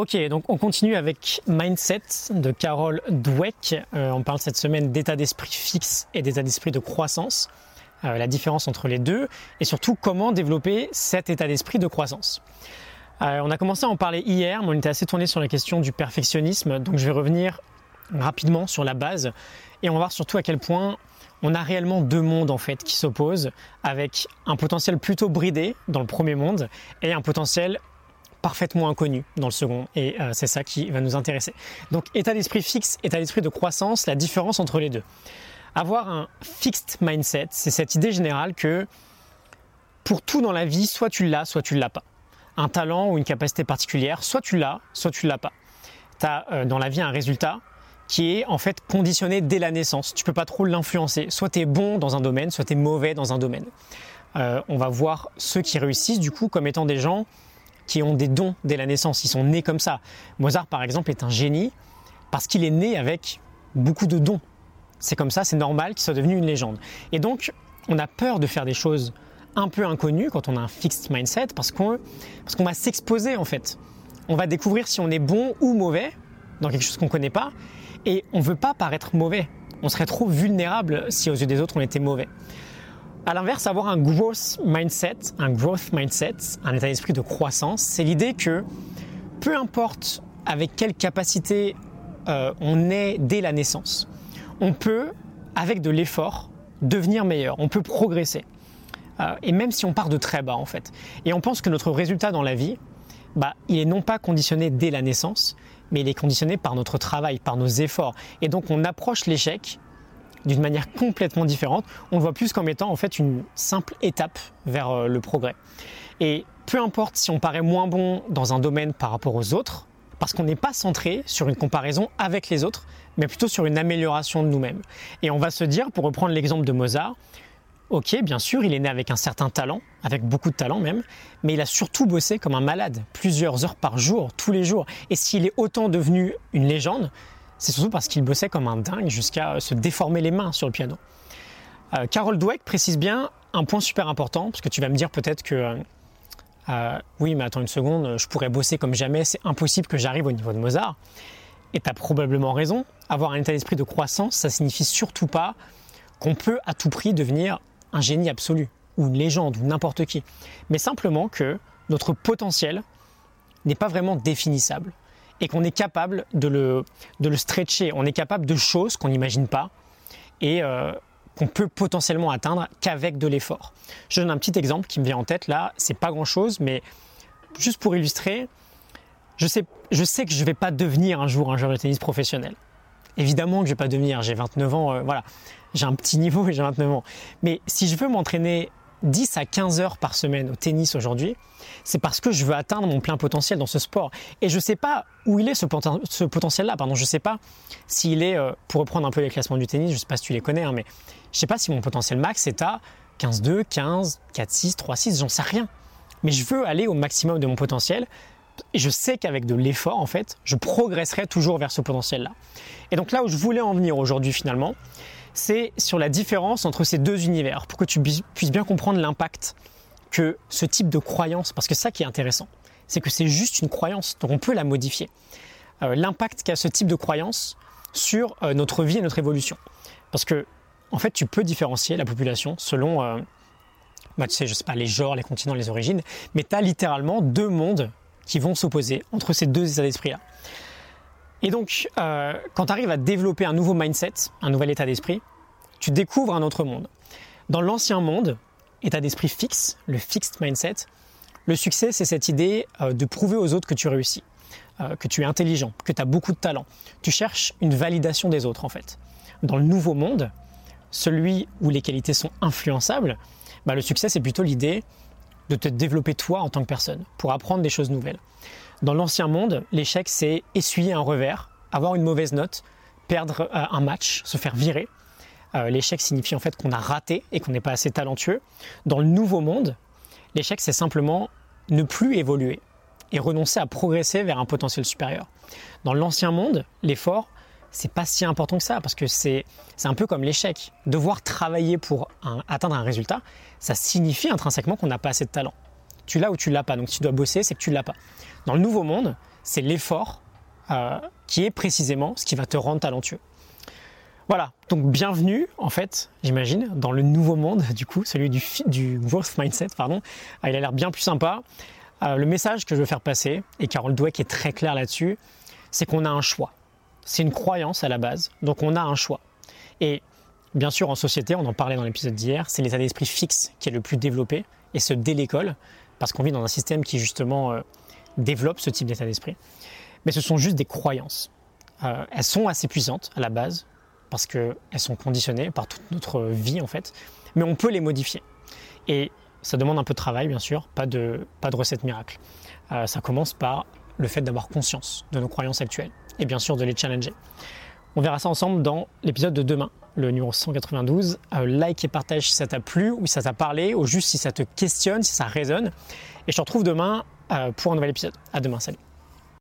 Ok, donc on continue avec Mindset de Carol Dweck. Euh, on parle cette semaine d'état d'esprit fixe et d'état d'esprit de croissance, euh, la différence entre les deux, et surtout comment développer cet état d'esprit de croissance. Euh, on a commencé à en parler hier, mais on était assez tourné sur la question du perfectionnisme, donc je vais revenir rapidement sur la base, et on va voir surtout à quel point on a réellement deux mondes en fait qui s'opposent, avec un potentiel plutôt bridé dans le premier monde et un potentiel parfaitement inconnu dans le second. Et euh, c'est ça qui va nous intéresser. Donc état d'esprit fixe, état d'esprit de croissance, la différence entre les deux. Avoir un fixed mindset, c'est cette idée générale que pour tout dans la vie, soit tu l'as, soit tu ne l'as pas. Un talent ou une capacité particulière, soit tu l'as, soit tu ne l'as pas. Tu as euh, dans la vie un résultat qui est en fait conditionné dès la naissance. Tu peux pas trop l'influencer. Soit tu es bon dans un domaine, soit tu es mauvais dans un domaine. Euh, on va voir ceux qui réussissent du coup comme étant des gens qui ont des dons dès la naissance. Ils sont nés comme ça. Mozart, par exemple, est un génie parce qu'il est né avec beaucoup de dons. C'est comme ça, c'est normal qu'il soit devenu une légende. Et donc, on a peur de faire des choses un peu inconnues quand on a un fixed mindset parce qu'on va s'exposer en fait. On va découvrir si on est bon ou mauvais dans quelque chose qu'on ne connaît pas et on ne veut pas paraître mauvais. On serait trop vulnérable si aux yeux des autres on était mauvais. À l'inverse, avoir un growth mindset, un growth mindset, un état d'esprit de croissance, c'est l'idée que peu importe avec quelle capacité euh, on est dès la naissance, on peut, avec de l'effort, devenir meilleur, on peut progresser. Euh, et même si on part de très bas en fait. Et on pense que notre résultat dans la vie, bah, il est non pas conditionné dès la naissance, mais il est conditionné par notre travail, par nos efforts. Et donc on approche l'échec d'une manière complètement différente. On le voit plus comme étant en fait une simple étape vers euh, le progrès. Et peu importe si on paraît moins bon dans un domaine par rapport aux autres, parce qu'on n'est pas centré sur une comparaison avec les autres, mais plutôt sur une amélioration de nous-mêmes. Et on va se dire, pour reprendre l'exemple de Mozart, ok, bien sûr, il est né avec un certain talent, avec beaucoup de talent même, mais il a surtout bossé comme un malade, plusieurs heures par jour, tous les jours. Et s'il est autant devenu une légende, c'est surtout parce qu'il bossait comme un dingue jusqu'à se déformer les mains sur le piano. Euh, Carol Dweck précise bien un point super important, parce que tu vas me dire peut-être que euh, euh, oui, mais attends une seconde, je pourrais bosser comme jamais, c'est impossible que j'arrive au niveau de Mozart. Et tu probablement raison, avoir un état d'esprit de croissance, ça signifie surtout pas qu'on peut à tout prix devenir un génie absolu, ou une légende, ou n'importe qui, mais simplement que notre potentiel n'est pas vraiment définissable et qu'on est capable de le, de le stretcher. On est capable de choses qu'on n'imagine pas et euh, qu'on peut potentiellement atteindre qu'avec de l'effort. Je donne un petit exemple qui me vient en tête là, c'est pas grand chose, mais juste pour illustrer, je sais, je sais que je ne vais pas devenir un jour un joueur de tennis professionnel. Évidemment que je ne vais pas devenir, j'ai 29 ans, euh, voilà, j'ai un petit niveau et j'ai 29 ans. Mais si je veux m'entraîner 10 à 15 heures par semaine au tennis aujourd'hui, c'est parce que je veux atteindre mon plein potentiel dans ce sport. Et je ne sais pas où il est ce, potentiel-là. Pardon, je ne sais pas s'il est, euh, pour reprendre un peu les classements du tennis, je ne sais pas si tu les connais, hein, mais je ne sais pas si mon potentiel max est à 15-2, 15, 4-6, 3-6, j'en sais rien. Mais je veux aller au maximum de mon potentiel. Et je sais qu'avec de l'effort, en fait, je progresserai toujours vers ce potentiel-là. Et donc là où je voulais en venir aujourd'hui finalement, c'est sur la différence entre ces deux univers, pour que tu puisses bien comprendre l'impact que ce type de croyance, parce que ça qui est intéressant, c'est que c'est juste une croyance, donc on peut la modifier. Euh, l'impact qu'a ce type de croyance sur euh, notre vie et notre évolution. Parce que, en fait, tu peux différencier la population selon, euh, bah, tu sais, je sais pas, les genres, les continents, les origines, mais tu as littéralement deux mondes qui vont s'opposer entre ces deux états d'esprit-là. Et donc, quand tu arrives à développer un nouveau mindset, un nouvel état d'esprit, tu découvres un autre monde. Dans l'ancien monde, état d'esprit fixe, le fixed mindset, le succès, c'est cette idée euh, de prouver aux autres que tu réussis, euh, que tu es intelligent, que tu as beaucoup de talent. Tu cherches une validation des autres, en fait. Dans le nouveau monde, celui où les qualités sont influençables, bah, le succès, c'est plutôt l'idée de te développer toi en tant que personne, pour apprendre des choses nouvelles. Dans l'ancien monde, l'échec, c'est essuyer un revers, avoir une mauvaise note, perdre euh, un match, se faire virer. Euh, l'échec signifie en fait qu'on a raté et qu'on n'est pas assez talentueux. Dans le nouveau monde, l'échec, c'est simplement ne plus évoluer et renoncer à progresser vers un potentiel supérieur. Dans l'ancien monde, l'effort, c'est pas si important que ça parce que c'est un peu comme l'échec. Devoir travailler pour atteindre un résultat, ça signifie intrinsèquement qu'on n'a pas assez de talent. Tu l'as ou tu l'as pas. Donc si tu dois bosser, c'est que tu l'as pas. Dans le nouveau monde, c'est l'effort euh, qui est précisément ce qui va te rendre talentueux. Voilà, donc bienvenue en fait, j'imagine, dans le nouveau monde, du coup, celui du, du growth mindset, pardon. Ah, il a l'air bien plus sympa. Euh, le message que je veux faire passer, et Carol Dweck est très clair là-dessus, c'est qu'on a un choix. C'est une croyance à la base, donc on a un choix. Et bien sûr, en société, on en parlait dans l'épisode d'hier, c'est l'état d'esprit fixe qui est le plus développé, et ce dès parce qu'on vit dans un système qui justement euh, développe ce type d'état d'esprit. Mais ce sont juste des croyances. Euh, elles sont assez puissantes à la base, parce qu'elles sont conditionnées par toute notre vie en fait, mais on peut les modifier. Et ça demande un peu de travail bien sûr, pas de, pas de recette miracle. Euh, ça commence par le fait d'avoir conscience de nos croyances actuelles et bien sûr de les challenger. On verra ça ensemble dans l'épisode de demain, le numéro 192. Euh, like et partage si ça t'a plu ou si ça t'a parlé ou juste si ça te questionne, si ça résonne. Et je te retrouve demain euh, pour un nouvel épisode. À demain, salut.